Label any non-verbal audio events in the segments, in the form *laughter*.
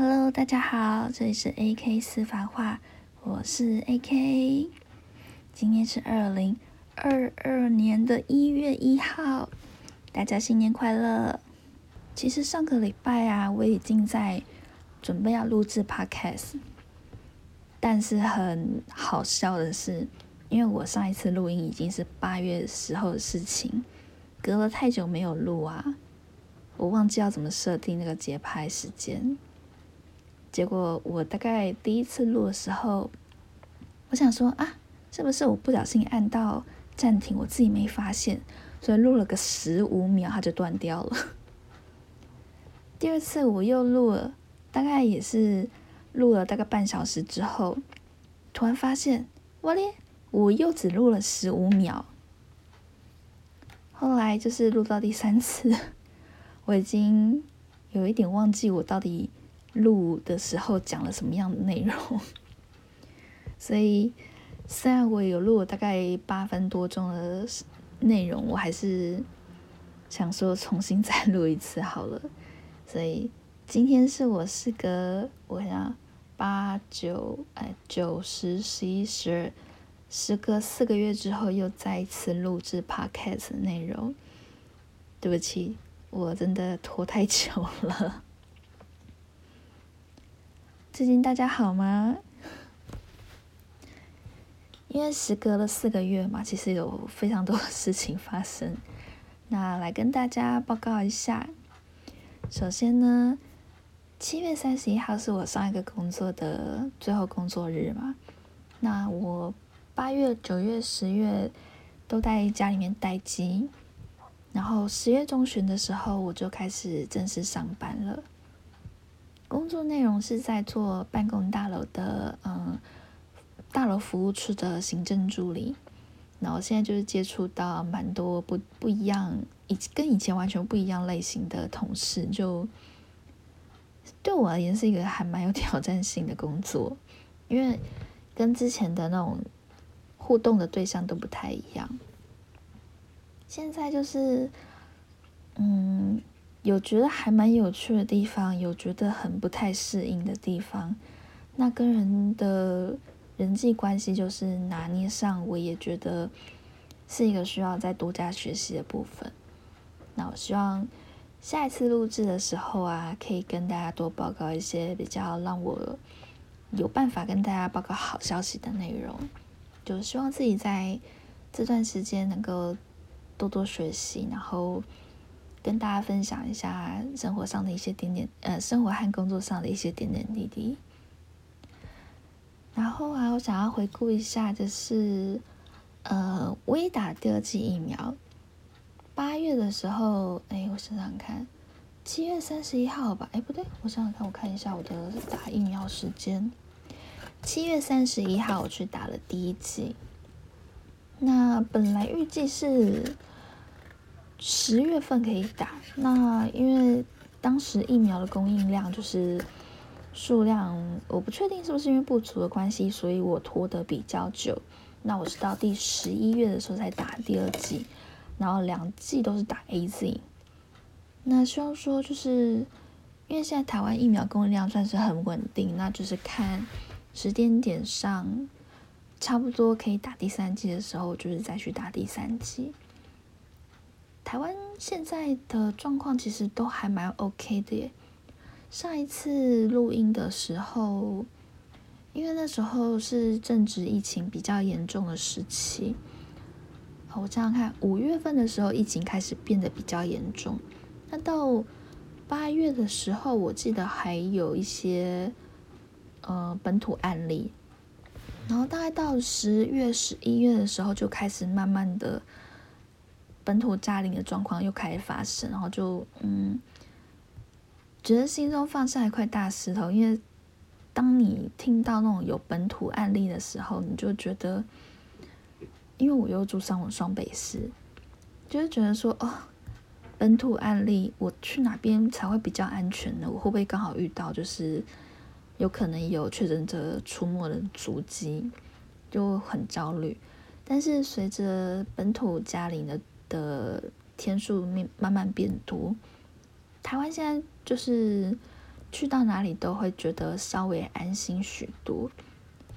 Hello，大家好，这里是 AK 私房话，我是 AK。今天是二零二二年的一月一号，大家新年快乐。其实上个礼拜啊，我已经在准备要录制 Podcast，但是很好笑的是，因为我上一次录音已经是八月时候的事情，隔了太久没有录啊，我忘记要怎么设定那个节拍时间。结果我大概第一次录的时候，我想说啊，是不是我不小心按到暂停，我自己没发现，所以录了个十五秒，它就断掉了。*laughs* 第二次我又录了，大概也是录了大概半小时之后，突然发现，哇咧，我又只录了十五秒。后来就是录到第三次，*laughs* 我已经有一点忘记我到底。录的时候讲了什么样的内容？*laughs* 所以虽然我有录了大概八分多钟的内容，我还是想说重新再录一次好了。所以今天是我时隔我想八九哎九十十一十二时隔四个月之后又再一次录制 podcast 内容。对不起，我真的拖太久了。最近大家好吗？因为时隔了四个月嘛，其实有非常多的事情发生。那来跟大家报告一下。首先呢，七月三十一号是我上一个工作的最后工作日嘛。那我八月、九月、十月都在家里面待机，然后十月中旬的时候我就开始正式上班了。工作内容是在做办公大楼的，嗯，大楼服务处的行政助理。然后现在就是接触到蛮多不不一样，以跟以前完全不一样类型的同事，就对我而言是一个还蛮有挑战性的工作，因为跟之前的那种互动的对象都不太一样。现在就是，嗯。有觉得还蛮有趣的地方，有觉得很不太适应的地方。那跟人的人际关系就是拿捏上，我也觉得是一个需要再多加学习的部分。那我希望下一次录制的时候啊，可以跟大家多报告一些比较让我有办法跟大家报告好消息的内容。就希望自己在这段时间能够多多学习，然后。跟大家分享一下生活上的一些点点，呃，生活和工作上的一些点点滴滴。然后啊，我想要回顾一下，就是呃，微打第二剂疫苗，八月的时候，哎，我想想看，七月三十一号吧，哎，不对，我想想看，我看一下我的打疫苗时间，七月三十一号我去打了第一剂，那本来预计是。十月份可以打，那因为当时疫苗的供应量就是数量，我不确定是不是因为不足的关系，所以我拖得比较久。那我是到第十一月的时候才打第二剂，然后两剂都是打 A Z。那希望说就是因为现在台湾疫苗供应量算是很稳定，那就是看时间点上差不多可以打第三剂的时候，就是再去打第三剂。台湾现在的状况其实都还蛮 OK 的耶。上一次录音的时候，因为那时候是正值疫情比较严重的时期。我想想看，五月份的时候疫情开始变得比较严重，那到八月的时候，我记得还有一些呃本土案例，然后大概到十月、十一月的时候就开始慢慢的。本土炸领的状况又开始发生，然后就嗯，觉得心中放下一块大石头。因为当你听到那种有本土案例的时候，你就觉得，因为我又住上我双北市，就是觉得说哦，本土案例，我去哪边才会比较安全呢？我会不会刚好遇到就是有可能有确诊者出没的足迹，就很焦虑。但是随着本土加零的的天数慢慢慢变多，台湾现在就是去到哪里都会觉得稍微安心许多。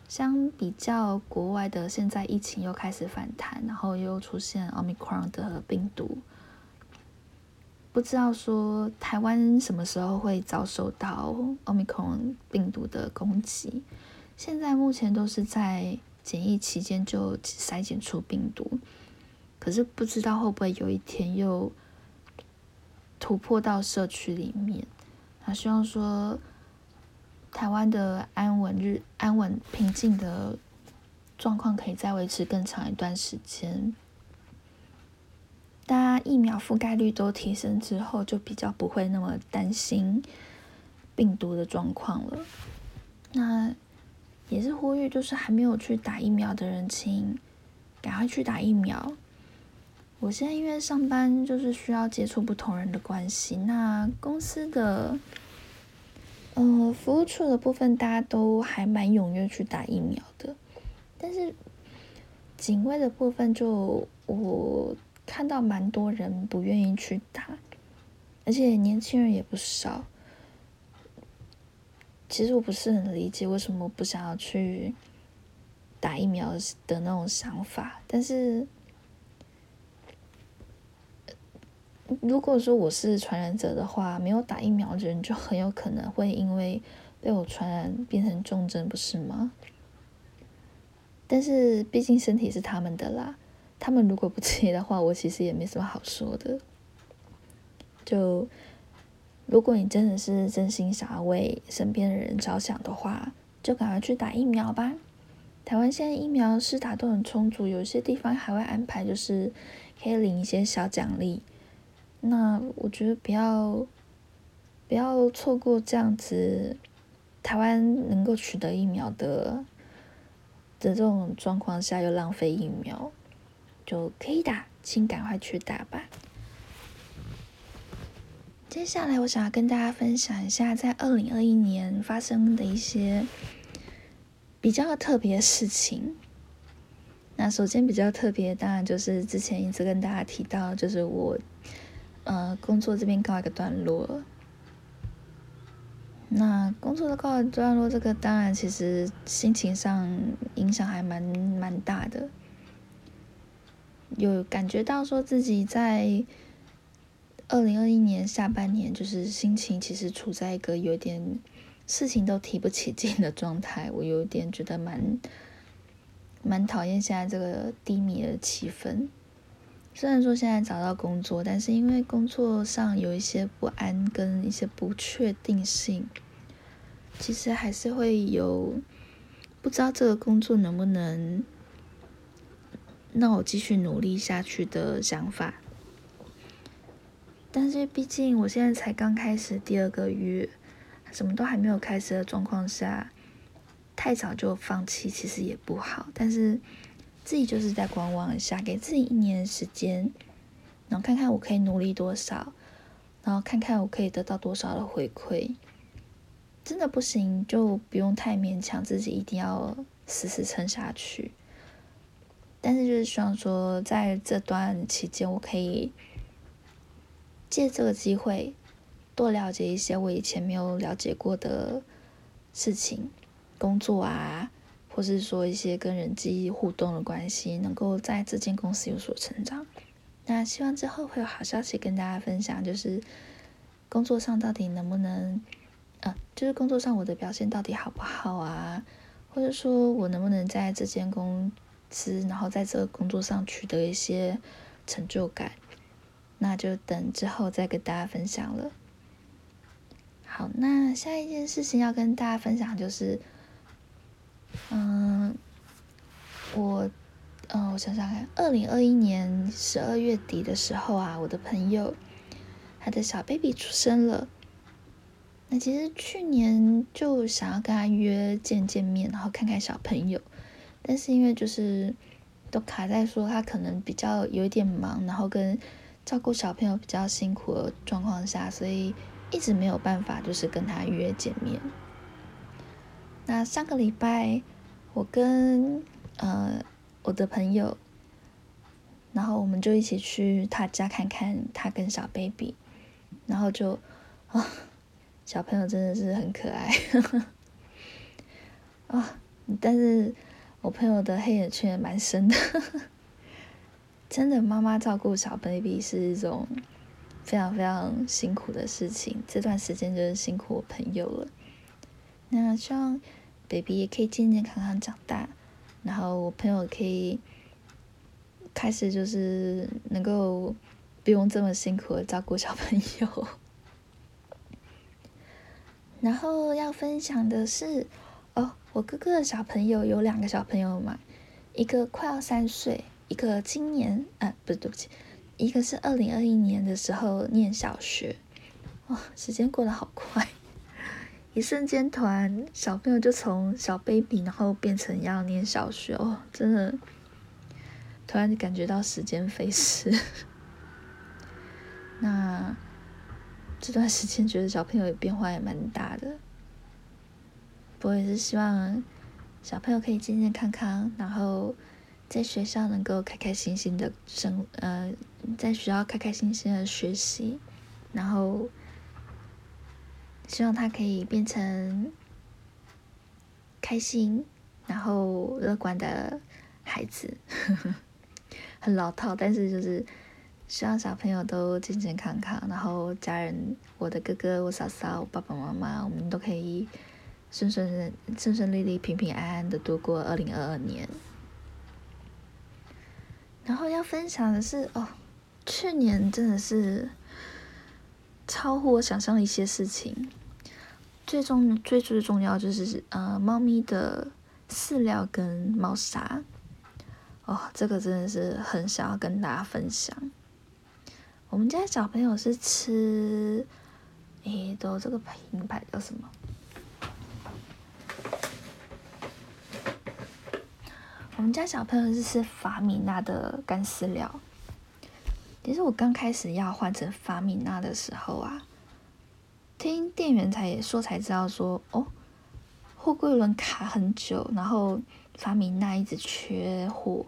相比较国外的，现在疫情又开始反弹，然后又出现奥密克戎的病毒，不知道说台湾什么时候会遭受到奥密克戎病毒的攻击。现在目前都是在检疫期间就筛检出病毒，可是不知道会不会有一天又突破到社区里面。那希望说。台湾的安稳日安稳平静的状况可以再维持更长一段时间。大家疫苗覆盖率都提升之后，就比较不会那么担心病毒的状况了。那也是呼吁，就是还没有去打疫苗的人，请赶快去打疫苗。我现在因为上班就是需要接触不同人的关系，那公司的。嗯，服务处的部分大家都还蛮踊跃去打疫苗的，但是警卫的部分就我看到蛮多人不愿意去打，而且年轻人也不少。其实我不是很理解为什么不想要去打疫苗的那种想法，但是。如果说我是传染者的话，没有打疫苗的人就很有可能会因为被我传染变成重症，不是吗？但是毕竟身体是他们的啦，他们如果不接的话，我其实也没什么好说的。就如果你真的是真心想要为身边的人着想的话，就赶快去打疫苗吧。台湾现在疫苗施打都很充足，有些地方还会安排就是可以领一些小奖励。那我觉得不要不要错过这样子，台湾能够取得疫苗的的这种状况下又浪费疫苗，就可以打，请赶快去打吧。接下来我想要跟大家分享一下，在二零二一年发生的一些比较特别的事情。那首先比较特别，当然就是之前一直跟大家提到，就是我。呃，工作这边告一个段落。那工作的告一段落，这个当然其实心情上影响还蛮蛮大的。有感觉到说自己在二零二一年下半年，就是心情其实处在一个有点事情都提不起劲的状态。我有点觉得蛮蛮讨厌现在这个低迷的气氛。虽然说现在找到工作，但是因为工作上有一些不安跟一些不确定性，其实还是会有不知道这个工作能不能让我继续努力下去的想法。但是毕竟我现在才刚开始第二个月，什么都还没有开始的状况下，太早就放弃其实也不好。但是。自己就是在观望一下，给自己一年时间，然后看看我可以努力多少，然后看看我可以得到多少的回馈。真的不行，就不用太勉强自己，一定要死死撑下去。但是就是希望说，在这段期间，我可以借这个机会，多了解一些我以前没有了解过的事情，工作啊。或是说一些跟人际互动的关系，能够在这间公司有所成长。那希望之后会有好消息跟大家分享，就是工作上到底能不能，呃，就是工作上我的表现到底好不好啊？或者说我能不能在这间公司，然后在这个工作上取得一些成就感？那就等之后再跟大家分享了。好，那下一件事情要跟大家分享就是。嗯，我，嗯，我想想看，二零二一年十二月底的时候啊，我的朋友他的小 baby 出生了。那其实去年就想要跟他约见见面，然后看看小朋友，但是因为就是都卡在说他可能比较有一点忙，然后跟照顾小朋友比较辛苦的状况下，所以一直没有办法就是跟他约见面。那上个礼拜，我跟呃我的朋友，然后我们就一起去他家看看他跟小 baby，然后就啊小朋友真的是很可爱 *laughs* 啊！但是我朋友的黑眼圈蛮深的，*laughs* 真的，妈妈照顾小 baby 是一种非常非常辛苦的事情。这段时间就是辛苦我朋友了。那希望 baby 也可以健健康康长大，然后我朋友可以开始就是能够不用这么辛苦的照顾小朋友。*laughs* 然后要分享的是，哦，我哥哥的小朋友有两个小朋友嘛，一个快要三岁，一个今年，啊，不是，对不起，一个是二零二一年的时候念小学，哇，时间过得好快，一瞬间，突然小朋友就从小 baby，然后变成要念小学，哦，真的，突然就感觉到时间飞逝，*laughs* 那。这段时间觉得小朋友也变化也蛮大的，不过也是希望小朋友可以健健康康，然后在学校能够开开心心的生，呃，在学校开开心心的学习，然后希望他可以变成开心然后乐观的孩子，*laughs* 很老套，但是就是。希望小朋友都健健康康，然后家人，我的哥哥、我嫂嫂、我爸爸妈妈，我们都可以顺顺顺顺利利、平平安安的度过二零二二年。然后要分享的是，哦，去年真的是超乎我想象的一些事情。最重最最重要就是呃，猫咪的饲料跟猫砂。哦，这个真的是很想要跟大家分享。我们家小朋友是吃，诶，都这个品牌叫什么？我们家小朋友是吃法米娜的干饲料。其实我刚开始要换成法米娜的时候啊，听店员才说才知道说，哦，货柜轮卡很久，然后法米娜一直缺货。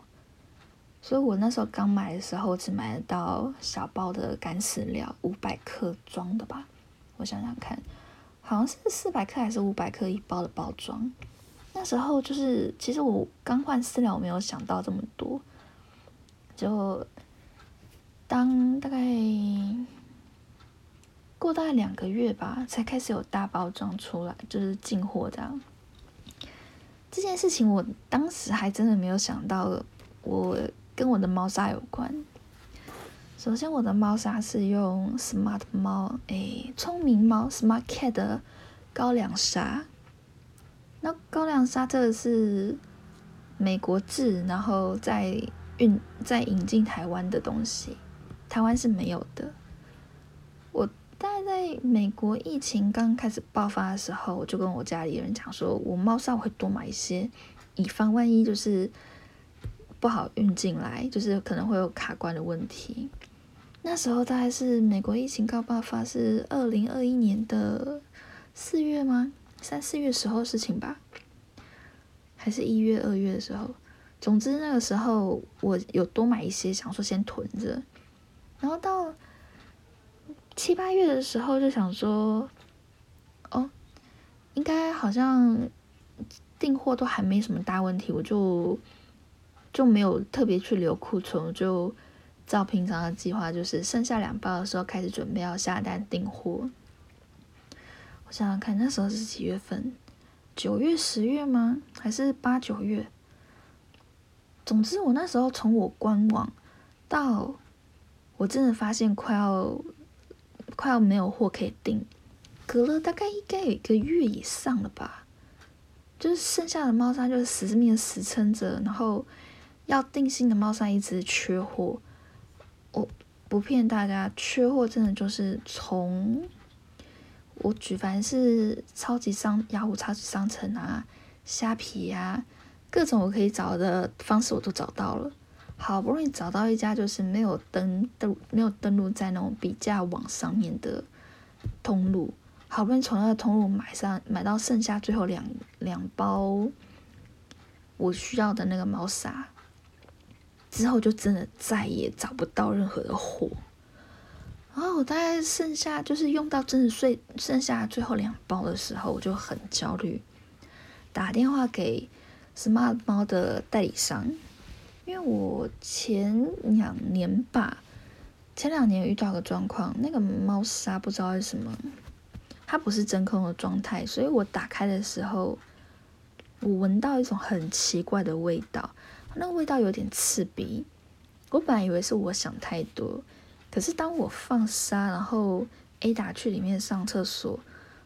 所以我那时候刚买的时候，只买得到小包的干饲料，五百克装的吧。我想想看，好像是四百克还是五百克一包的包装。那时候就是，其实我刚换饲料，我没有想到这么多。就当大概过大概两个月吧，才开始有大包装出来，就是进货这样。这件事情我当时还真的没有想到，我。跟我的猫砂有关。首先，我的猫砂是用 Smart 猫，诶，聪明猫 Smart Cat 的高粱砂。那高粱砂这个是美国制，然后再运再引进台湾的东西，台湾是没有的。我大概在美国疫情刚开始爆发的时候，我就跟我家里人讲说，我猫砂我会多买一些，以防万一就是。不好运进来，就是可能会有卡关的问题。那时候大概是美国疫情刚爆发，是二零二一年的四月吗？三四月时候事情吧，还是一月二月的时候？总之那个时候我有多买一些，想说先囤着。然后到七八月的时候就想说，哦，应该好像订货都还没什么大问题，我就。就没有特别去留库存，就照平常的计划，就是剩下两包的时候开始准备要下单订货。我想想看，那时候是几月份？九月、十月吗？还是八九月？总之，我那时候从我官网到我真的发现快要快要没有货可以订，隔了大概应该有一个月以上了吧。就是剩下的猫砂就是死命死撑着，然后。要定新的猫砂一直缺货，我不骗大家，缺货真的就是从我举凡是超级商雅虎超级商城啊、虾皮呀，各种我可以找的方式我都找到了，好不容易找到一家就是没有登登没有登录在那种比价网上面的通路，好不容易从那个通路买上买到剩下最后两两包我需要的那个猫砂。之后就真的再也找不到任何的货然后我大概剩下就是用到真的最剩下最后两包的时候，我就很焦虑，打电话给 Smart 猫的代理商，因为我前两年吧，前两年遇到个状况，那个猫砂不知道为什么，它不是真空的状态，所以我打开的时候，我闻到一种很奇怪的味道，那个味道有点刺鼻，我本来以为是我想太多。可是当我放沙，然后 A 打去里面上厕所，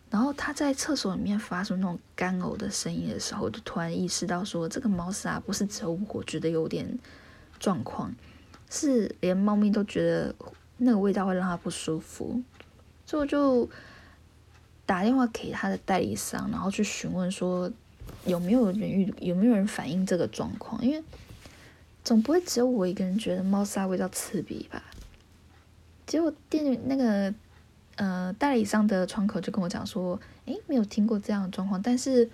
然后他在厕所里面发出那种干呕的声音的时候，就突然意识到说，这个猫砂不是只有我觉得有点状况，是连猫咪都觉得那个味道会让它不舒服，所以我就打电话给他的代理商，然后去询问说有没有人遇有没有人反映这个状况，因为总不会只有我一个人觉得猫砂味道刺鼻吧。结果店那个呃代理商的窗口就跟我讲说，诶，没有听过这样的状况，但是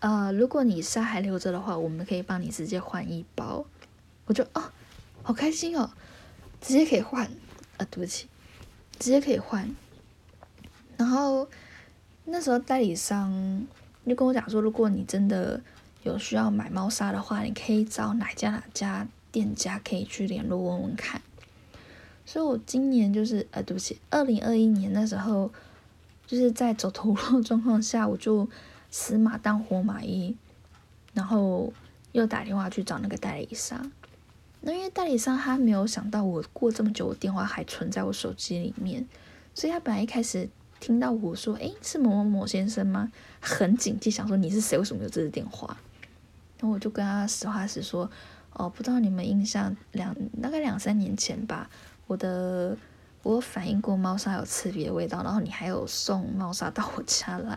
呃如果你沙还留着的话，我们可以帮你直接换一包。我就啊，好开心哦，直接可以换啊，对不起，直接可以换。然后那时候代理商就跟我讲说，如果你真的有需要买猫砂的话，你可以找哪家哪家店家可以去联络问问看。所以，我今年就是呃，对不起，二零二一年那时候，就是在走投无路状况下，我就死马当活马医，然后又打电话去找那个代理商。那因为代理商他没有想到我过这么久，我电话还存在我手机里面，所以他本来一开始听到我说，诶，是某某某先生吗？很警惕，想说你是谁？为什么有这个电话？然后我就跟他实话实说，哦，不知道你们印象两大概两三年前吧。我的我反映过猫砂有刺鼻的味道，然后你还有送猫砂到我家来，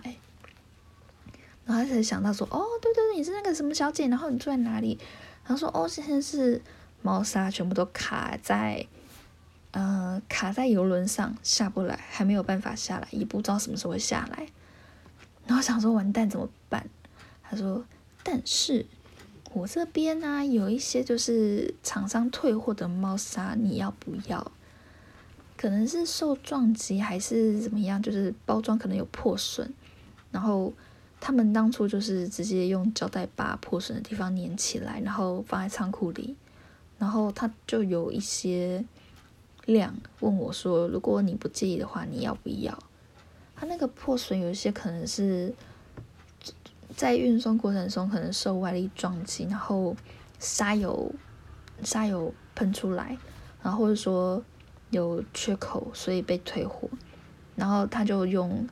然后他才想到说，哦，对对对，你是那个什么小姐，然后你住在哪里？然后说，哦，现在是猫砂全部都卡在，呃，卡在游轮上下不来，还没有办法下来，也不知道什么时候会下来。然后想说完蛋怎么办？他说，但是。我这边呢，有一些就是厂商退货的猫砂，你要不要？可能是受撞击还是怎么样，就是包装可能有破损，然后他们当初就是直接用胶带把破损的地方粘起来，然后放在仓库里，然后他就有一些量问我说，如果你不介意的话，你要不要？他那个破损有一些可能是。在运送过程中可能受外力撞击，然后沙油沙油喷出来，然后或者说有缺口，所以被退货。然后他就用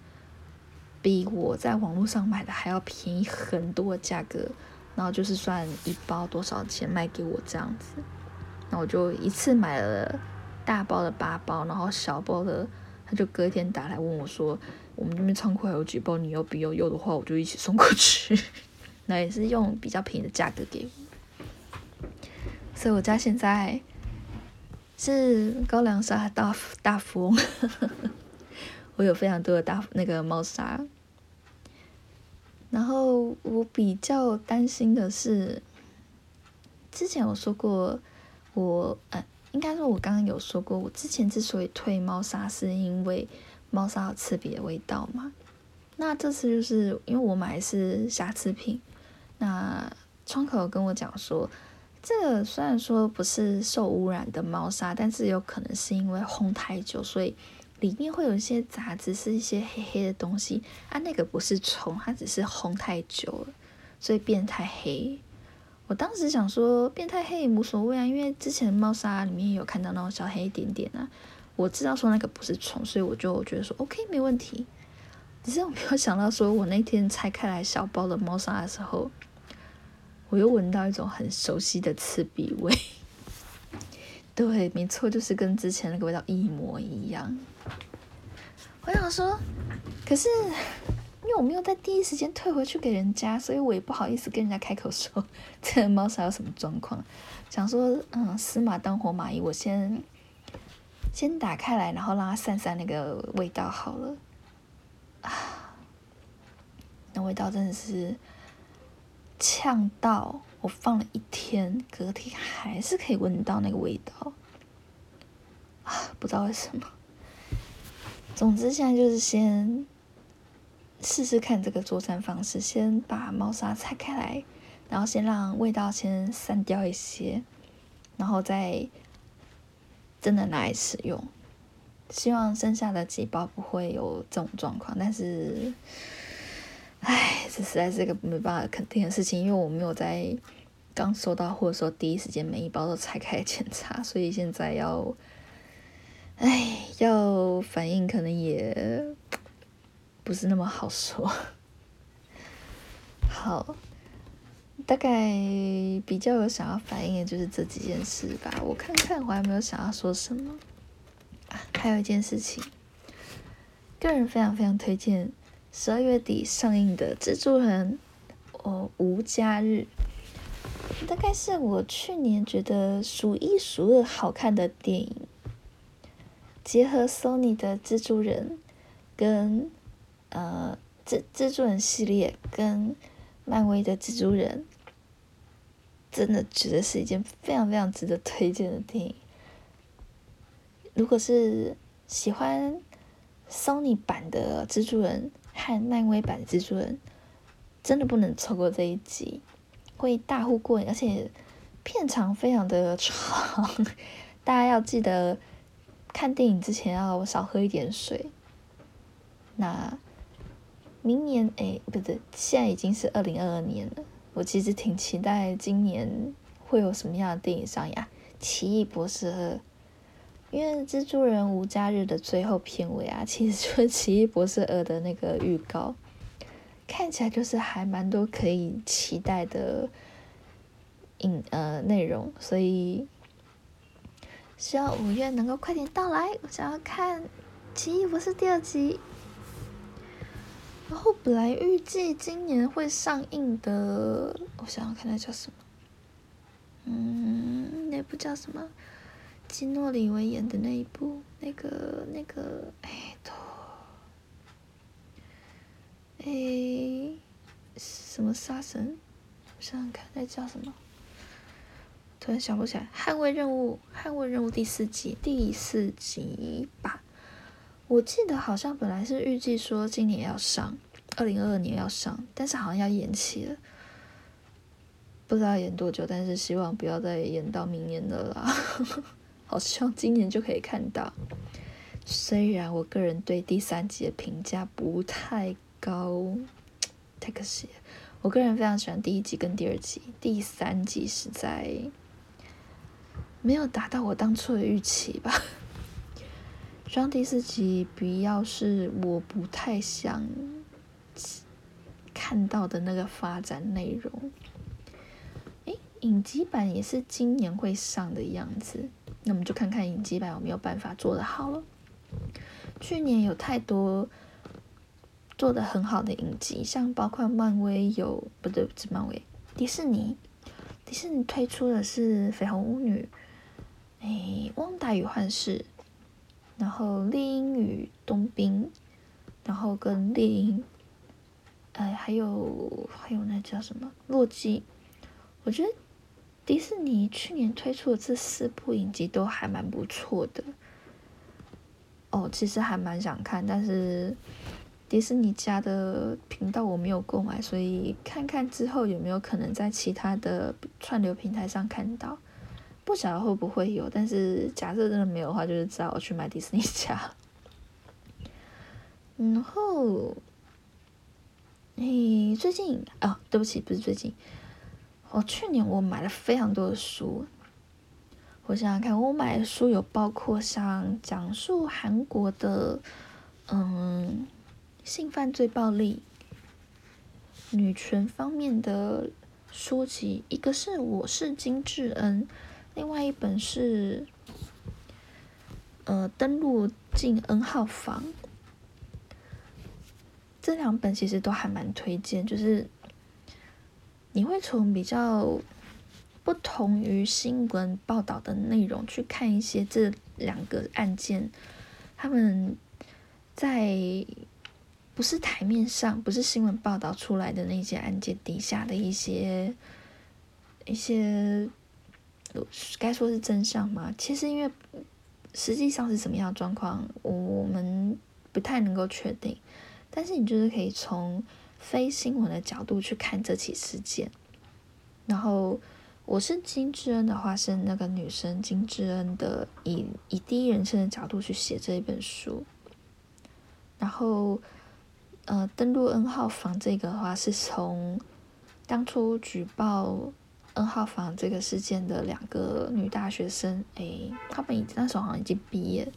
比我在网络上买的还要便宜很多的价格，然后就是算一包多少钱卖给我这样子。那我就一次买了大包的八包，然后小包的他就隔天打来问我说。我们这边仓库还有几包，你要不要？有的话，我就一起送过去。*laughs* 那也是用比较便宜的价格给我。所以我家现在是高粱沙大 *laughs* 大富翁，我有非常多的大那个猫砂。然后我比较担心的是，之前我说过，我呃，应该说我刚刚有说过，我之前之所以退猫砂，是因为。猫砂有刺鼻的味道嘛？那这次就是因为我买的是瑕疵品，那窗口跟我讲说，这个虽然说不是受污染的猫砂，但是有可能是因为烘太久，所以里面会有一些杂质，是一些黑黑的东西啊。那个不是虫，它只是烘太久了，所以变太黑。我当时想说，变太黑也无所谓啊，因为之前猫砂里面有看到那种小黑点点啊。我知道说那个不是虫，所以我就觉得说 OK 没问题。只是我没有想到，说我那天拆开来小包的猫砂的时候，我又闻到一种很熟悉的刺鼻味。*laughs* 对，没错，就是跟之前那个味道一模一样。我想说，可是因为我没有在第一时间退回去给人家，所以我也不好意思跟人家开口说 *laughs* 这个猫砂有什么状况。想说，嗯，死马当活马医，我先。先打开来，然后让它散散那个味道好了。啊，那味道真的是呛到我放了一天，隔天还是可以闻到那个味道。啊，不知道为什么。总之，现在就是先试试看这个作战方式，先把猫砂拆开来，然后先让味道先散掉一些，然后再真的拿来使用。希望剩下的几包不会有这种状况，但是，唉，这实在是个没办法肯定的事情，因为我没有在刚收到或者说第一时间每一包都拆开检查，所以现在要。哎，要反应可能也不是那么好说。*laughs* 好，大概比较有想要反映的就是这几件事吧。我看看，我还有没有想要说什么。啊，还有一件事情，个人非常非常推荐十二月底上映的《蜘蛛人》哦，无家日，大概是我去年觉得数一数二好看的电影。结合 Sony 的蜘蛛人，跟呃蜘蜘蛛人系列，跟漫威的蜘蛛人，真的觉得是一件非常非常值得推荐的电影。如果是喜欢 Sony 版的蜘蛛人和漫威版的蜘蛛人，真的不能错过这一集，会大呼过瘾，而且片长非常的长，大家要记得。看电影之前要少喝一点水。那明年哎，不对，现在已经是二零二二年了。我其实挺期待今年会有什么样的电影上映，《奇异博士二》。因为《蜘蛛人无家日》的最后片尾啊，其实就是《奇异博士二》的那个预告，看起来就是还蛮多可以期待的影呃内容，所以。希望五月能够快点到来，我想要看《奇异博士》第二集。然后本来预计今年会上映的，我想想看那叫什么？嗯，那部叫什么？基诺里维演的那一部，那个那个，哎，都，哎，什么杀神？我想想看，那叫什么？突然想不起来，《捍卫任务》《捍卫任务》第四集第四集吧，我记得好像本来是预计说今年要上，二零二二年要上，但是好像要延期了，不知道延多久，但是希望不要再延到明年的啦。*laughs* 好希望今年就可以看到，虽然我个人对第三集的评价不太高，太可惜了。我个人非常喜欢第一集跟第二集，第三集实在。没有达到我当初的预期吧。希望第四集不要是我不太想看到的那个发展内容。诶，影集版也是今年会上的样子，那我们就看看影集版有没有办法做得好了。去年有太多做的很好的影集，像包括漫威有不对，不是漫威，迪士尼，迪士尼推出的是绯红巫女。诶，汪达与幻视，然后猎鹰与冬兵，然后跟猎鹰，哎，还有还有那叫什么洛基？我觉得迪士尼去年推出的这四部影集都还蛮不错的。哦，其实还蛮想看，但是迪士尼家的频道我没有购买，所以看看之后有没有可能在其他的串流平台上看到。不晓得会不会有，但是假设真的没有的话，就是只好去买迪士尼家。然后，诶，最近啊，对不起，不是最近，我去年我买了非常多的书。我想想看，我买的书有包括像讲述韩国的，嗯，性犯罪暴力、女权方面的书籍，一个是我是金智恩。另外一本是，呃，登录进 N 号房。这两本其实都还蛮推荐，就是你会从比较不同于新闻报道的内容去看一些这两个案件，他们在不是台面上、不是新闻报道出来的那些案件底下的一些一些。该说是真相吗？其实因为实际上是什么样的状况，我们不不太能够确定。但是你就是可以从非新闻的角度去看这起事件。然后我是金智恩的话，是那个女生金智恩的以以第一人称的角度去写这一本书。然后呃，登录 N 号房这个的话，是从当初举报 N 号房这个事件的两个女大学生，诶，她们那时候好像已经毕业，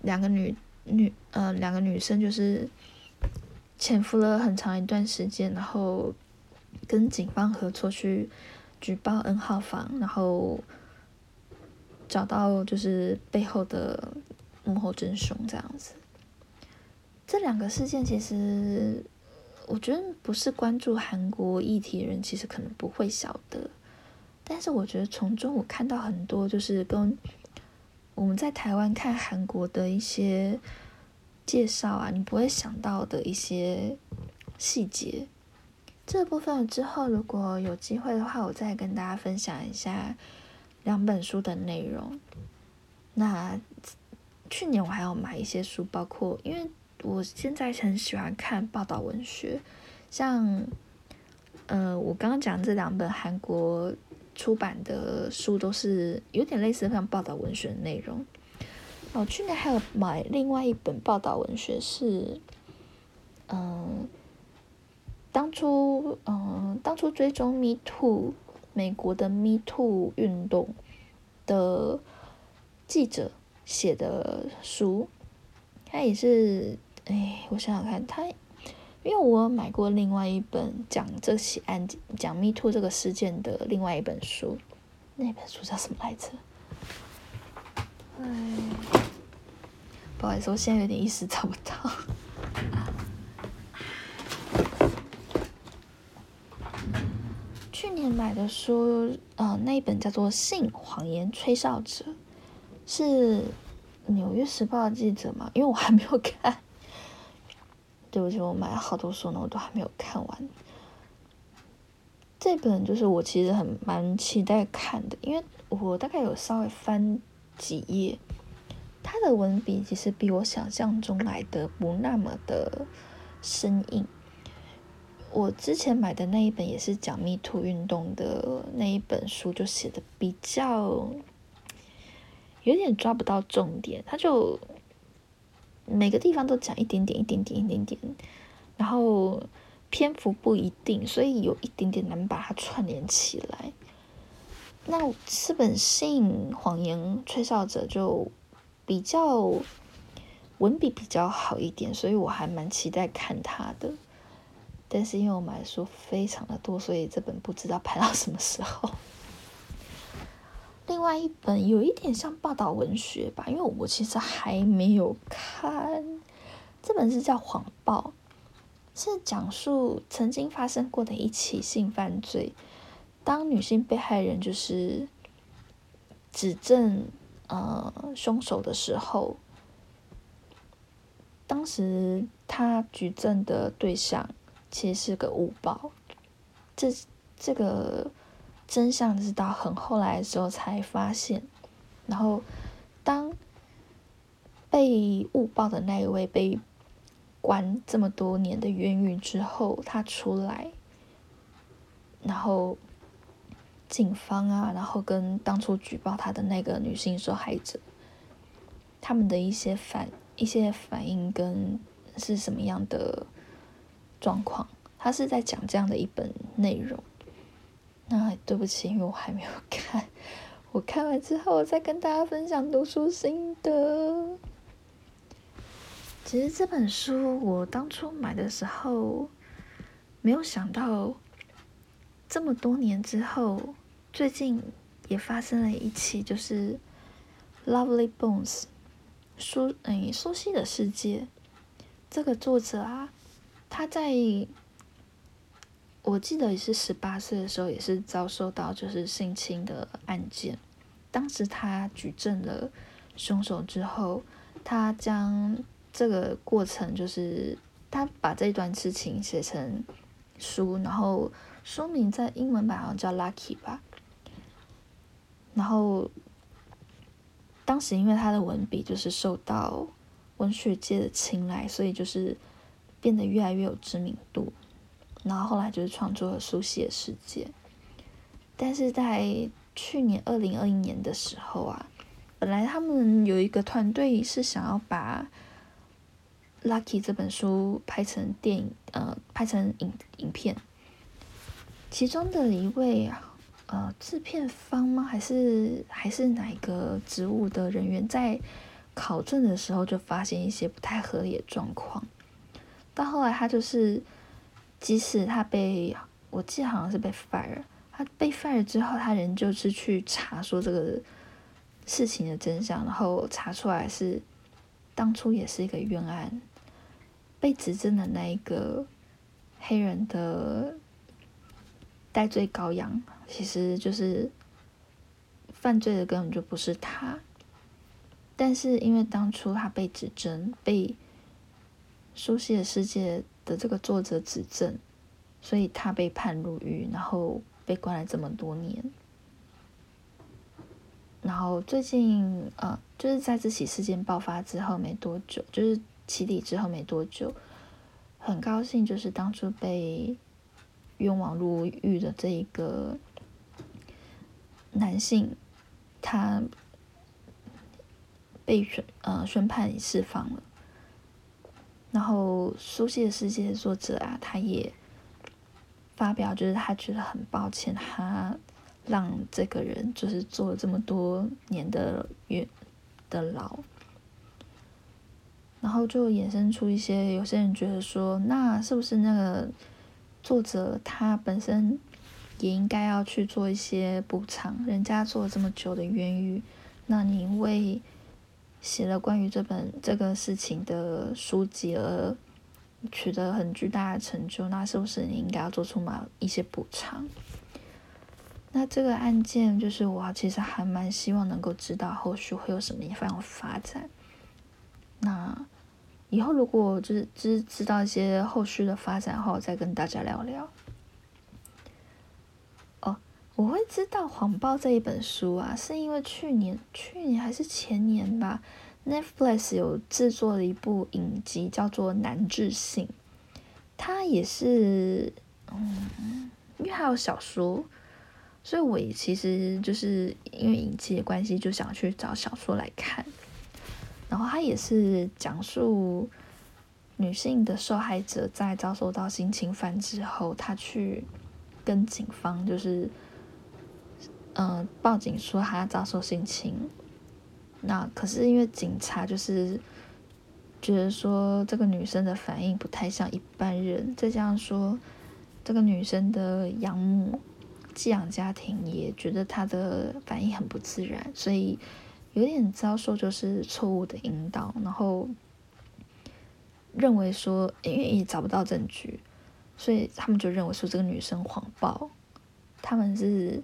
两个女女呃两个女生就是潜伏了很长一段时间，然后跟警方合作去举报 N 号房，然后找到就是背后的幕后真凶这样子。这两个事件其实，我觉得不是关注韩国议题的人，其实可能不会晓得。但是我觉得从中我看到很多，就是跟我们在台湾看韩国的一些介绍啊，你不会想到的一些细节。这部分之后如果有机会的话，我再跟大家分享一下两本书的内容。那去年我还要买一些书，包括因为。我现在很喜欢看报道文学，像，呃，我刚刚讲这两本韩国出版的书都是有点类似像报道文学的内容。哦，去年还有买另外一本报道文学是，嗯，当初，嗯，当初追踪 Me Too 美国的 Me Too 运动的记者写的书，他也是。哎，我想想看，他，因为我买过另外一本讲这起案件、讲 Me Too 这个事件的另外一本书，那本书叫什么来着？哎，不好意思，我现在有点一时找不到。*laughs* 去年买的书，呃，那一本叫做《性谎言吹哨者》，是《纽约时报》的记者嘛？因为我还没有看。对不起，我买了好多书呢，我都还没有看完。这本就是我其实很蛮期待看的，因为我大概有稍微翻几页，他的文笔其实比我想象中来的不那么的生硬。我之前买的那一本也是讲 Me Too 运动的那一本书，就写的比较有点抓不到重点，他就。每个地方都讲一点点，一点点，一点点，然后篇幅不一定，所以有一点点难把它串联起来。那这本《性谎言吹哨者》就比较文笔比较好一点，所以我还蛮期待看他的。但是因为我买的书非常的多，所以这本不知道排到什么时候。另外一本有一点像报道文学吧，因为我其实还没有看，这本是叫《谎报》，是讲述曾经发生过的一起性犯罪。当女性被害人就是指证呃凶手的时候，当时他举证的对象其实是个误报，这这个。真相是到很后来的时候才发现，然后当被误报的那一位被关这么多年的冤狱之后，他出来，然后警方啊，然后跟当初举报他的那个女性受害者，他们的一些反一些反应跟是什么样的状况，他是在讲这样的一本内容。那对不起，因为我还没有 *laughs* 看。我看完之后，再跟大家分享读书心得。其实这本书我当初买的时候，没有想到这么多年之后，最近也发生了一起，就是《Lovely Bones》书嗯，苏西的世界。这个作者啊，他在。我记得也是十八岁的时候，也是遭受到就是性侵的案件。当时他举证了凶手之后，他将这个过程就是他把这段事情写成书，然后书名在英文版好像叫《Lucky》吧。然后当时因为他的文笔就是受到文学界的青睐，所以就是变得越来越有知名度。然后后来就是创作了《书写世界》，但是在去年二零二一年的时候啊，本来他们有一个团队是想要把《Lucky》这本书拍成电影，呃，拍成影影片。其中的一位呃制片方吗？还是还是哪一个职务的人员在考证的时候就发现一些不太合理的状况。到后来他就是。即使他被，我记得好像是被 fire，他被 fire 之后，他仍旧是去查说这个事情的真相，然后查出来是当初也是一个冤案，被指证的那一个黑人的戴罪羔羊，其实就是犯罪的根本就不是他，但是因为当初他被指证，被熟悉的世界。的这个作者指证，所以他被判入狱，然后被关了这么多年。然后最近，呃，就是在这起事件爆发之后没多久，就是起底之后没多久，很高兴，就是当初被冤枉入狱的这一个男性，他被宣呃宣判释放了。然后，书写的世界的作者啊，他也发表，就是他觉得很抱歉，他让这个人就是做了这么多年的冤的牢，然后就衍生出一些有些人觉得说，那是不是那个作者他本身也应该要去做一些补偿？人家做了这么久的冤狱，那你为。写了关于这本这个事情的书籍而取得很巨大的成就，那是不是你应该要做出嘛一些补偿？那这个案件就是我其实还蛮希望能够知道后续会有什么样发展。那以后如果就是知知道一些后续的发展后，再跟大家聊聊。我会知道《谎报》这一本书啊，是因为去年去年还是前年吧。Netflix 有制作了一部影集，叫做《难治性》，它也是，嗯，因为还有小说，所以我也其实就是因为影集的关系，就想去找小说来看。然后它也是讲述女性的受害者在遭受到性侵犯之后，她去跟警方就是，嗯，报警说她遭受性侵。那可是因为警察就是觉得说这个女生的反应不太像一般人，再加上说这个女生的养母寄养家庭也觉得她的反应很不自然，所以有点遭受就是错误的引导，然后认为说因为也找不到证据，所以他们就认为说这个女生谎报，他们是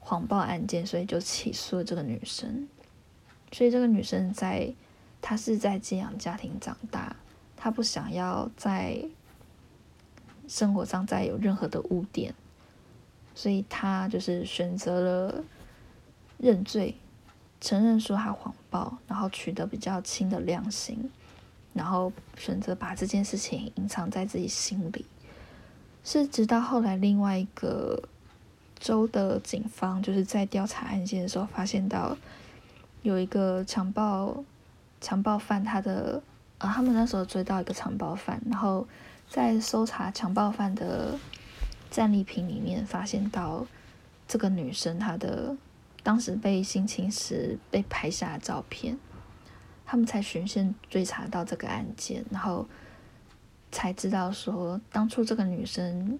谎报案件，所以就起诉了这个女生。所以这个女生在，她是在寄养家庭长大，她不想要在生活上再有任何的污点，所以她就是选择了认罪，承认说她谎报，然后取得比较轻的量刑，然后选择把这件事情隐藏在自己心里，是直到后来另外一个州的警方就是在调查案件的时候发现到。有一个强暴强暴犯，他的啊，他们那时候追到一个强暴犯，然后在搜查强暴犯的战利品里面，发现到这个女生她的当时被性侵时被拍下的照片，他们才循线追查到这个案件，然后才知道说，当初这个女生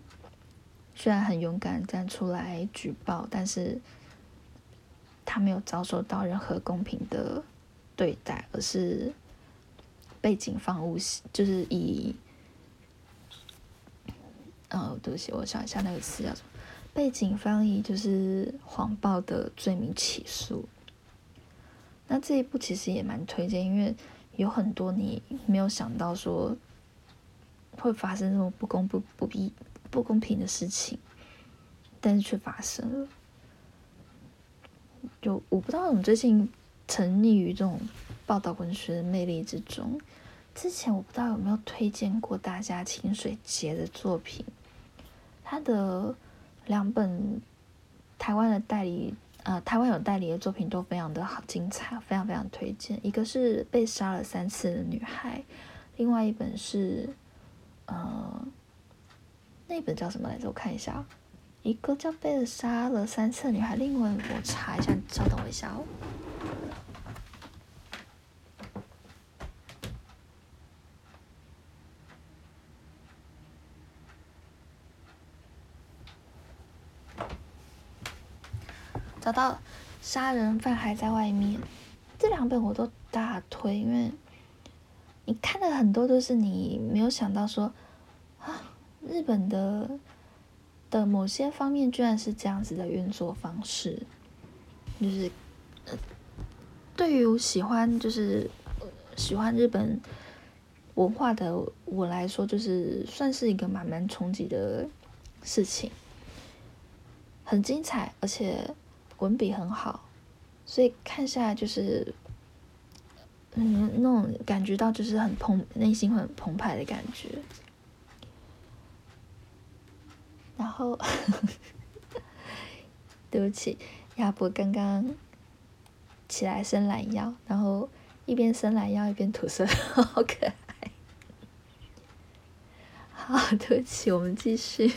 虽然很勇敢站出来举报，但是。他没有遭受到任何公平的对待，而是被警方诬陷，就是以，呃，对不起，我想一下那个词叫什么？被警方以就是谎报的罪名起诉。那这一部其实也蛮推荐，因为有很多你没有想到说会发生这种不公不不必不公平的事情，但是却发生了。就我不知道，我们最近沉溺于这种报道文学的魅力之中。之前我不知道有没有推荐过大家清水节的作品，他的两本台湾的代理，呃，台湾有代理的作品都非常的好精彩，非常非常推荐。一个是被杀了三次的女孩，另外一本是，呃，那本叫什么来着？我看一下，一个叫被杀了三次的女孩，另外我查一下，稍等我一下哦。找到杀人犯还在外面，这两本我都大推，因为你看的很多都是你没有想到说，日本的的某些方面居然是这样子的运作方式，就是对于喜欢就是喜欢日本文化的我来说，就是算是一个蛮蛮冲击的事情，很精彩，而且。文笔很好，所以看下来就是，嗯，那种感觉到就是很澎，内心很澎湃的感觉。然后，对不起，亚伯刚刚起来伸懒腰，然后一边伸懒腰一边吐舌头，好可爱。好，对不起，我们继续。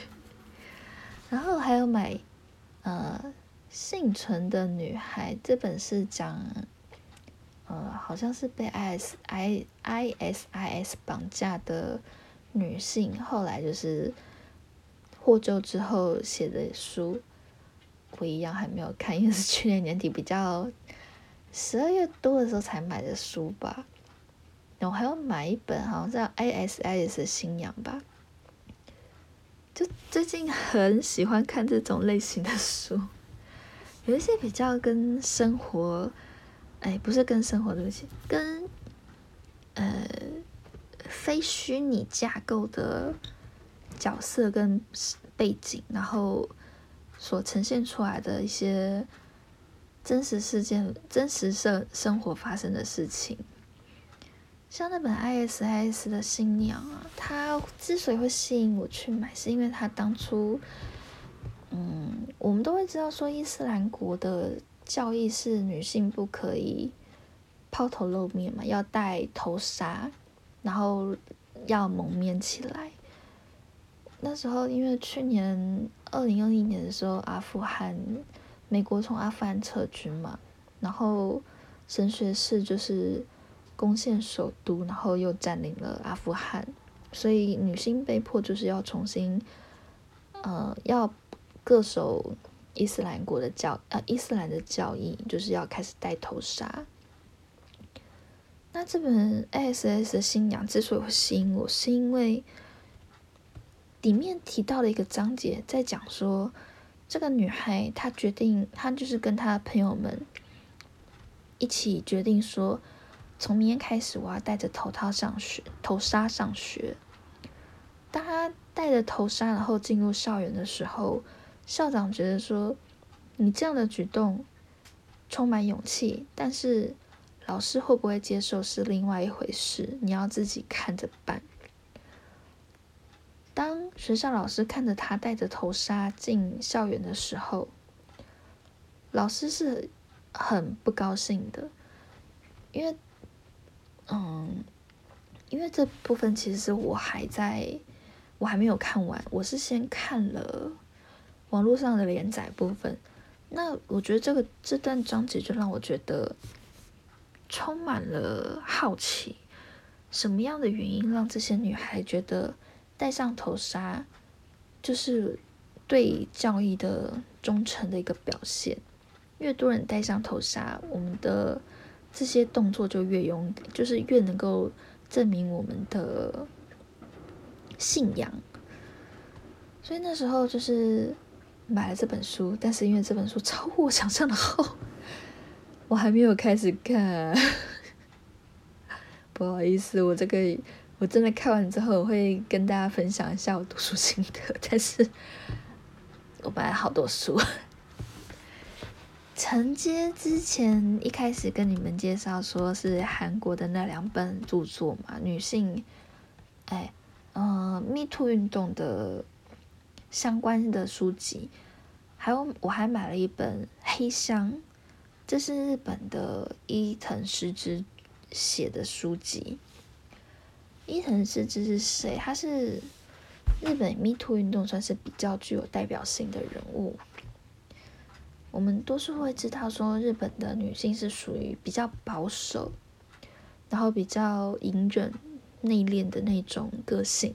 然后还有买，呃。幸存的女孩这本是讲，呃，好像是被 I S I I S I S 绑架的女性，后来就是获救之后写的书，我一样还没有看，*laughs* 因为是去年年底比较十二月多的时候才买的书吧。然后还要买一本，好像叫 I S I S 新娘吧。就最近很喜欢看这种类型的书。有一些比较跟生活，哎，不是跟生活，对不起，跟呃非虚拟架构的角色跟背景，然后所呈现出来的一些真实事件、真实生生活发生的事情，像那本 ISIS 的新娘啊，它之所以会吸引我去买，是因为它当初。嗯，我们都会知道说伊斯兰国的教义是女性不可以抛头露面嘛，要戴头纱，然后要蒙面起来。那时候因为去年二零二一年的时候，阿富汗美国从阿富汗撤军嘛，然后神学士就是攻陷首都，然后又占领了阿富汗，所以女性被迫就是要重新，呃，要。各守伊斯兰国的教呃伊斯兰的教义就是要开始戴头纱。那这本 S.S 的新娘之所以会吸引我，是因为里面提到了一个章节在讲说，这个女孩她决定，她就是跟她的朋友们一起决定说，从明天开始我要戴着头套上学，头纱上学。当她戴着头纱然后进入校园的时候。校长觉得说，你这样的举动充满勇气，但是老师会不会接受是另外一回事，你要自己看着办。当学校老师看着他戴着头纱进校园的时候，老师是很不高兴的，因为，嗯，因为这部分其实我还在，我还没有看完，我是先看了。网络上的连载部分，那我觉得这个这段章节就让我觉得充满了好奇，什么样的原因让这些女孩觉得戴上头纱就是对教义的忠诚的一个表现？越多人戴上头纱，我们的这些动作就越勇敢，就是越能够证明我们的信仰。所以那时候就是。买了这本书，但是因为这本书超乎我想象的厚，*laughs* 我还没有开始看。*laughs* 不好意思，我这个我真的看完之后，我会跟大家分享一下我读书心得。但是我买了好多书，承接之前一开始跟你们介绍说是韩国的那两本著作嘛，女性，哎，嗯，Me Too 运动的相关的书籍，还有我还买了一本《黑箱》，这是日本的伊藤诗织写的书籍。伊藤诗织是谁？他是日本 Me Too 运动算是比较具有代表性的人物。我们多数会知道说，日本的女性是属于比较保守，然后比较隐忍、内敛的那种个性。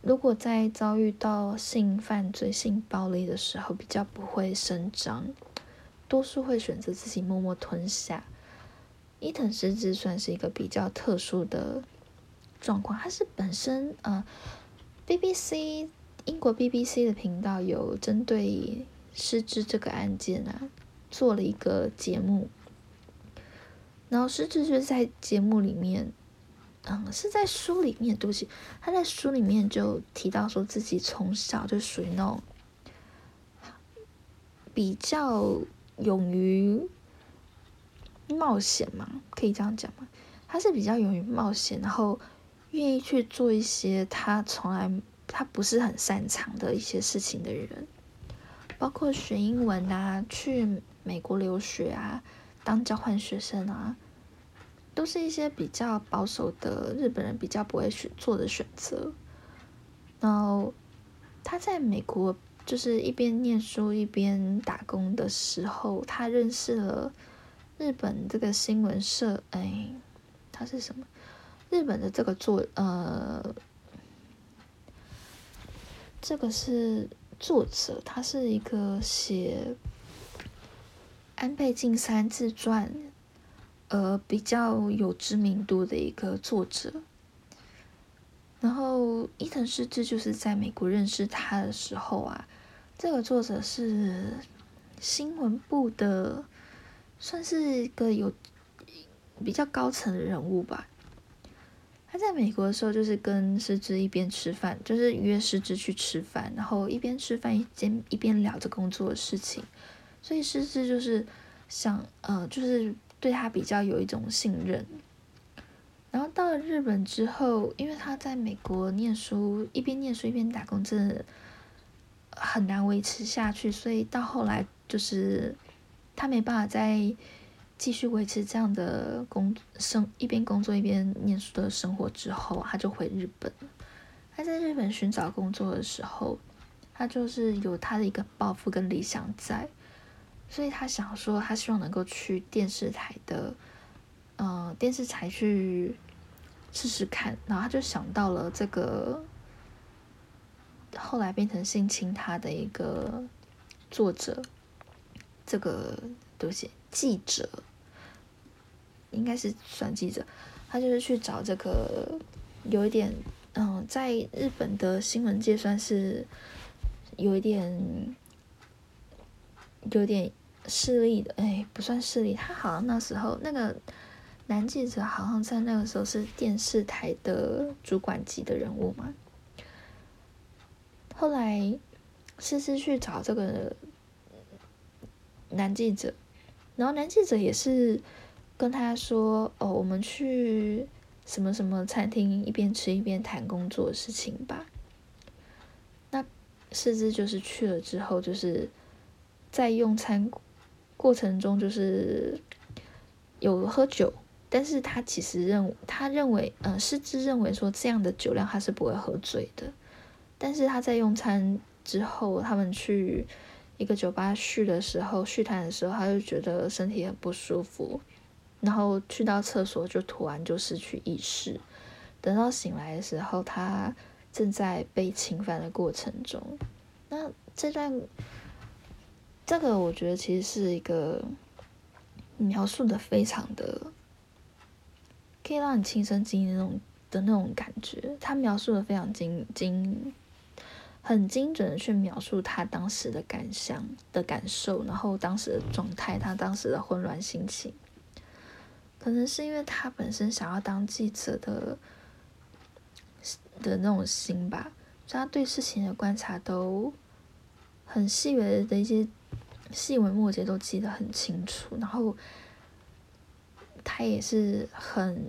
如果在遭遇到性犯罪、性暴力的时候，比较不会声张，多数会选择自己默默吞下。伊藤诗织算是一个比较特殊的状况，他是本身呃，BBC 英国 BBC 的频道有针对。失智这个案件啊，做了一个节目，然后失智就是在节目里面，嗯，是在书里面，对不起，他在书里面就提到说自己从小就属于那种比较勇于冒险嘛，可以这样讲吗？他是比较勇于冒险，然后愿意去做一些他从来他不是很擅长的一些事情的人。包括学英文啊，去美国留学啊，当交换学生啊，都是一些比较保守的日本人比较不会去做的选择。然后他在美国就是一边念书一边打工的时候，他认识了日本这个新闻社，哎，他是什么？日本的这个作呃，这个是。作者他是一个写安倍晋三自传，呃，比较有知名度的一个作者。然后伊藤诗织就是在美国认识他的时候啊，这个作者是新闻部的，算是一个有比较高层的人物吧。他在美国的时候，就是跟狮子一边吃饭，就是约狮子去吃饭，然后一边吃饭一边一边聊着工作的事情，所以狮子就是想呃，就是对他比较有一种信任。然后到了日本之后，因为他在美国念书，一边念书一边打工，真的很难维持下去，所以到后来就是他没办法在。继续维持这样的工生一边工作一边念书的生活之后，他就回日本。他在日本寻找工作的时候，他就是有他的一个抱负跟理想在，所以他想说，他希望能够去电视台的，嗯，电视台去试试看。然后他就想到了这个，后来变成性侵他的一个作者，这个不起，记者。应该是算记者，他就是去找这个有一点，嗯，在日本的新闻界算是有一点有点势力的，哎，不算势力，他好像那时候那个男记者好像在那个时候是电视台的主管级的人物嘛。后来思思去找这个男记者，然后男记者也是。跟他说：“哦，我们去什么什么餐厅，一边吃一边谈工作的事情吧。”那四肢就是去了之后，就是在用餐过程中就是有喝酒，但是他其实认他认为，呃，四肢认为说这样的酒量他是不会喝醉的，但是他在用餐之后，他们去一个酒吧续的时候，续谈的时候，他就觉得身体很不舒服。然后去到厕所，就突然就失去意识。等到醒来的时候，他正在被侵犯的过程中。那这段，这个我觉得其实是一个描述的非常的，可以让你亲身经历那种的那种感觉。他描述的非常精精，很精准的去描述他当时的感想的感受，然后当时的状态，他当时的混乱心情。可能是因为他本身想要当记者的的那种心吧，所以他对事情的观察都很细微的一些细微末节都记得很清楚，然后他也是很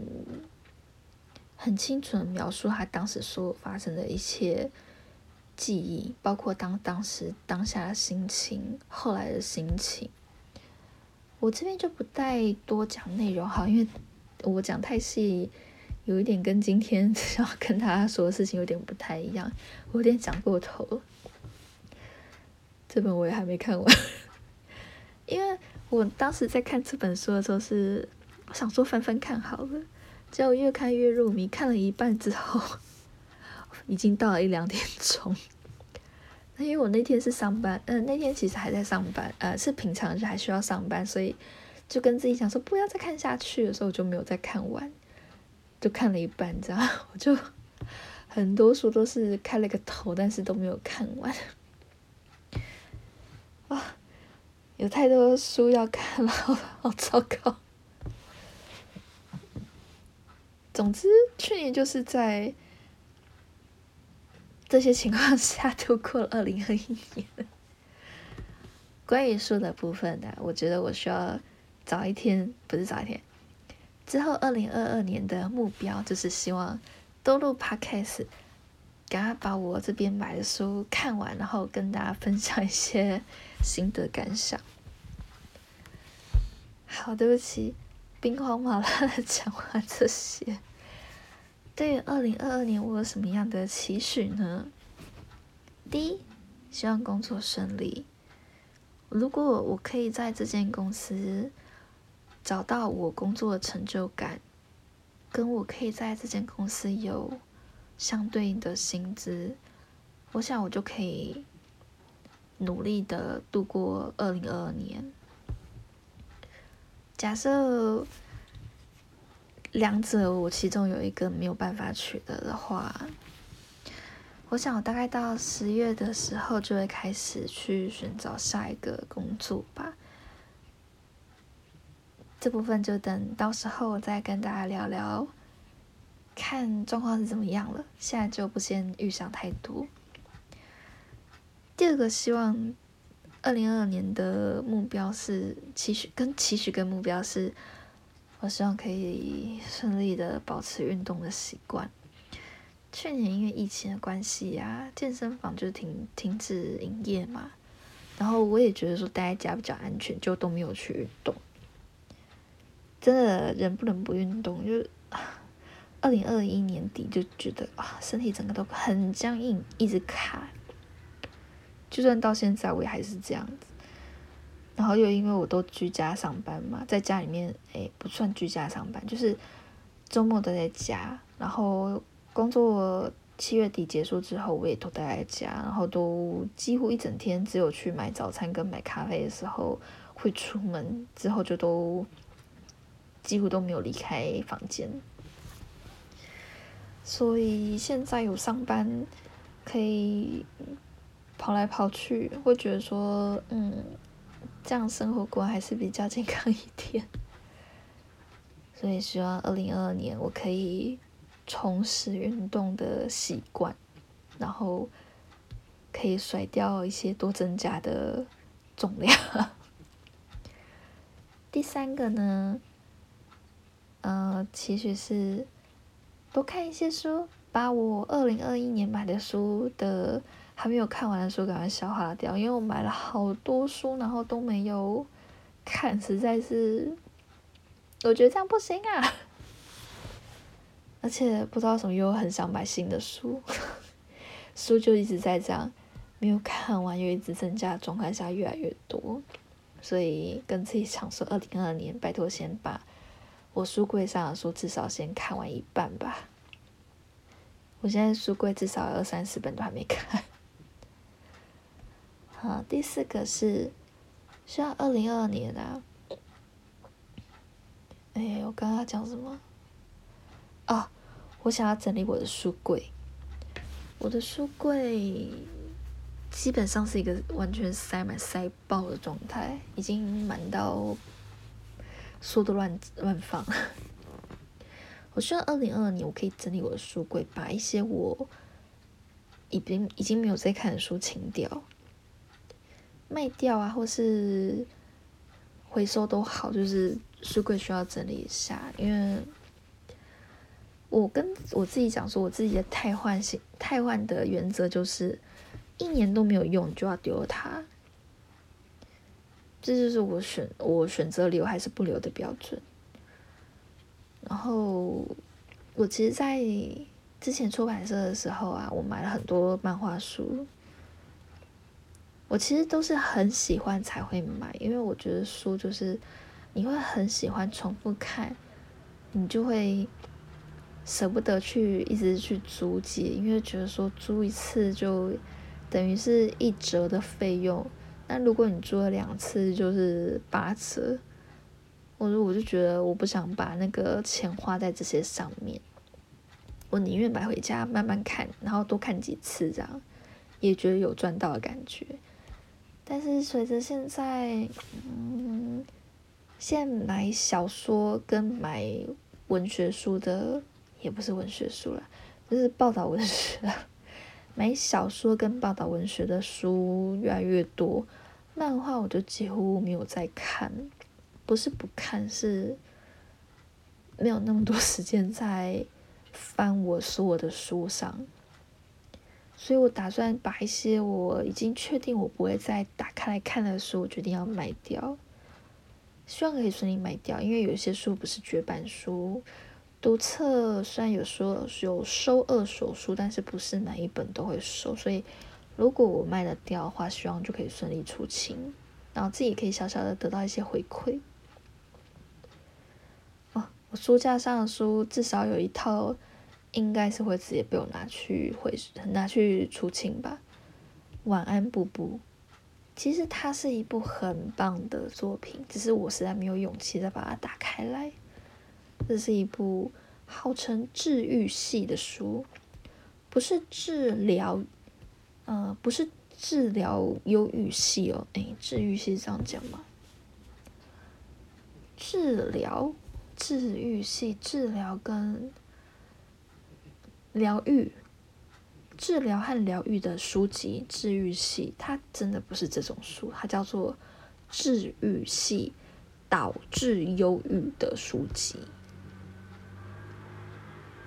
很清楚的描述他当时所发生的一切记忆，包括当当时当下的心情，后来的心情。我这边就不再多讲内容哈，因为我讲太细，有一点跟今天 *laughs* 想要跟大家说的事情有点不太一样，我有点讲过头了。这本我也还没看完。*laughs* 因为我当时在看这本书的时候，是想说翻翻看好了，结果越看越入迷，看了一半之后，*laughs* 已经到了一两点钟。因为我那天是上班，嗯，那天其实还在上班，呃，是平常日还需要上班，所以就跟自己讲说不要再看下去的时候，我就没有再看完，就看了一半，这样 *laughs* 我就很多书都是开了个头，但是都没有看完。啊。有太多书要看了，*laughs* 好糟糕。总之，去年就是在这些情况下度过了二零二一年。关于书的部分呢，我觉得我需要早一天，不是早一天，之后二零二二年的目标就是希望多录 podcast，赶快把我这边买的书看完，然后跟大家分享一些心得感想。好，对不起，兵荒马乱的讲完这些。对于二零二二年，我有什么样的期许呢？第一，希望工作顺利。如果我可以在这间公司找到我工作的成就感，跟我可以在这间公司有相对应的薪资，我想我就可以努力的度过二零二二年。假设两者我其中有一个没有办法取得的话，我想我大概到十月的时候就会开始去寻找下一个工作吧。这部分就等到时候再跟大家聊聊，看状况是怎么样了。现在就不先预想太多。第二个希望。二零二二年的目标是期许，跟期许跟目标是，我希望可以顺利的保持运动的习惯。去年因为疫情的关系呀，健身房就停停止营业嘛，然后我也觉得说待在家比较安全，就都没有去运动。真的人不能不运动，就二零二一年底就觉得啊，身体整个都很僵硬，一直卡。就算到现在，我也还是这样子。然后又因为我都居家上班嘛，在家里面，诶，不算居家上班，就是周末都在家。然后工作七月底结束之后，我也都待在家，然后都几乎一整天，只有去买早餐跟买咖啡的时候会出门，之后就都几乎都没有离开房间。所以现在有上班可以。跑来跑去，会觉得说，嗯，这样生活过还是比较健康一点。*laughs* 所以希望二零二二年我可以重拾运动的习惯，然后可以甩掉一些多增加的重量。*laughs* 第三个呢，呃，其实是多看一些书，把我二零二一年买的书的。还没有看完的书，赶快消化掉。因为我买了好多书，然后都没有看，实在是，我觉得这样不行啊。*laughs* 而且不知道什么，又很想买新的书，*laughs* 书就一直在这样没有看完，又一直增加状态下越来越多。所以跟自己讲说，二零二二年拜托先把我书柜上的书至少先看完一半吧。我现在书柜至少二三十本都还没看。好，第四个是，希望二零二二年啊，哎，我刚刚讲什么？啊，我想要整理我的书柜。我的书柜基本上是一个完全塞满塞爆的状态，已经满到书都乱乱放。*laughs* 我希望二零二二年我可以整理我的书柜，把一些我已经已经没有在看的书清掉。卖掉啊，或是回收都好，就是书柜需要整理一下，因为我跟我自己讲说，我自己的汰换性汰换的原则就是一年都没有用就要丢它，这就是我选我选择留还是不留的标准。然后我其实，在之前出版社的时候啊，我买了很多漫画书。我其实都是很喜欢才会买，因为我觉得书就是你会很喜欢重复看，你就会舍不得去一直去租借，因为觉得说租一次就等于是一折的费用，那如果你租了两次就是八折，我说我就觉得我不想把那个钱花在这些上面，我宁愿买回家慢慢看，然后多看几次这样，也觉得有赚到的感觉。但是随着现在，嗯，现在买小说跟买文学书的，也不是文学书了，就是报道文学。买小说跟报道文学的书越来越多，漫画我就几乎没有在看，不是不看，是没有那么多时间在翻我所有的书上。所以我打算把一些我已经确定我不会再打开来看的书，我决定要卖掉。希望可以顺利卖掉，因为有些书不是绝版书。读册虽然有说有收二手书，但是不是哪一本都会收。所以如果我卖得掉的话，希望就可以顺利出清，然后自己可以小小的得到一些回馈。哦，我书架上的书至少有一套。应该是会直接被我拿去回拿去出清吧。晚安，布布。其实它是一部很棒的作品，只是我实在没有勇气再把它打开来。这是一部号称治愈系的书，不是治疗，呃，不是治疗忧郁系哦。诶，治愈系这样讲吗？治疗，治愈系，治疗跟。疗愈、治疗和疗愈的书籍，治愈系，它真的不是这种书，它叫做治愈系导致忧郁的书籍。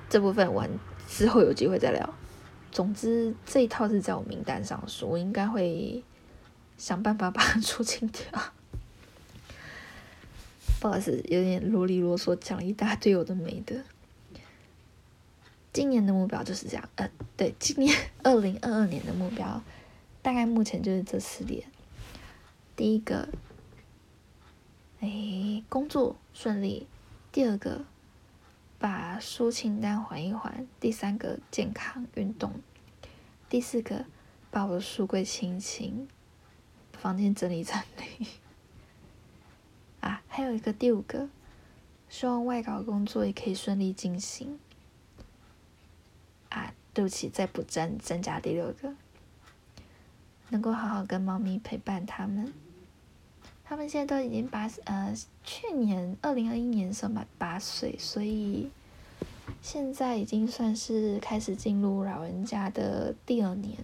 这部分我之后有机会再聊。总之，这一套是在我名单上书，我应该会想办法把它 *laughs* 出清掉。不好意思，有点啰里啰嗦，讲了一大堆有的没的。今年的目标就是这样，呃，对，今年 *laughs* 二零二二年的目标，大概目前就是这四点。第一个，哎，工作顺利；第二个，把书清单还一还；第三个，健康运动；第四个，把我的书柜清清，房间整理整理。啊，还有一个第五个，希望外稿工作也可以顺利进行。对不起，再补增增加第六个，能够好好跟猫咪陪伴它们。它们现在都已经八呃，去年二零二一年的时候满八岁，所以现在已经算是开始进入老人家的第二年。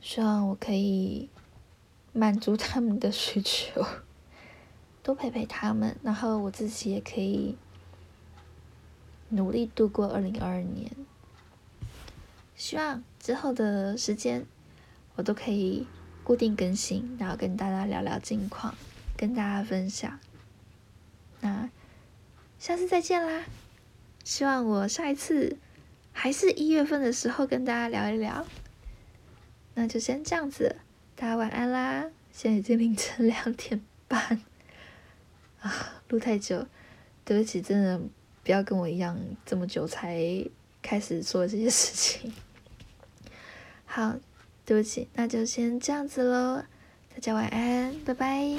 希望我可以满足他们的需求，*laughs* 多陪陪他们，然后我自己也可以。努力度过二零二二年，希望之后的时间我都可以固定更新，然后跟大家聊聊近况，跟大家分享。那下次再见啦！希望我下一次还是一月份的时候跟大家聊一聊。那就先这样子，大家晚安啦！现在已经凌晨两点半啊，录太久，对不起，真的。不要跟我一样这么久才开始做这些事情。*laughs* 好，对不起，那就先这样子喽，大家晚安，拜拜。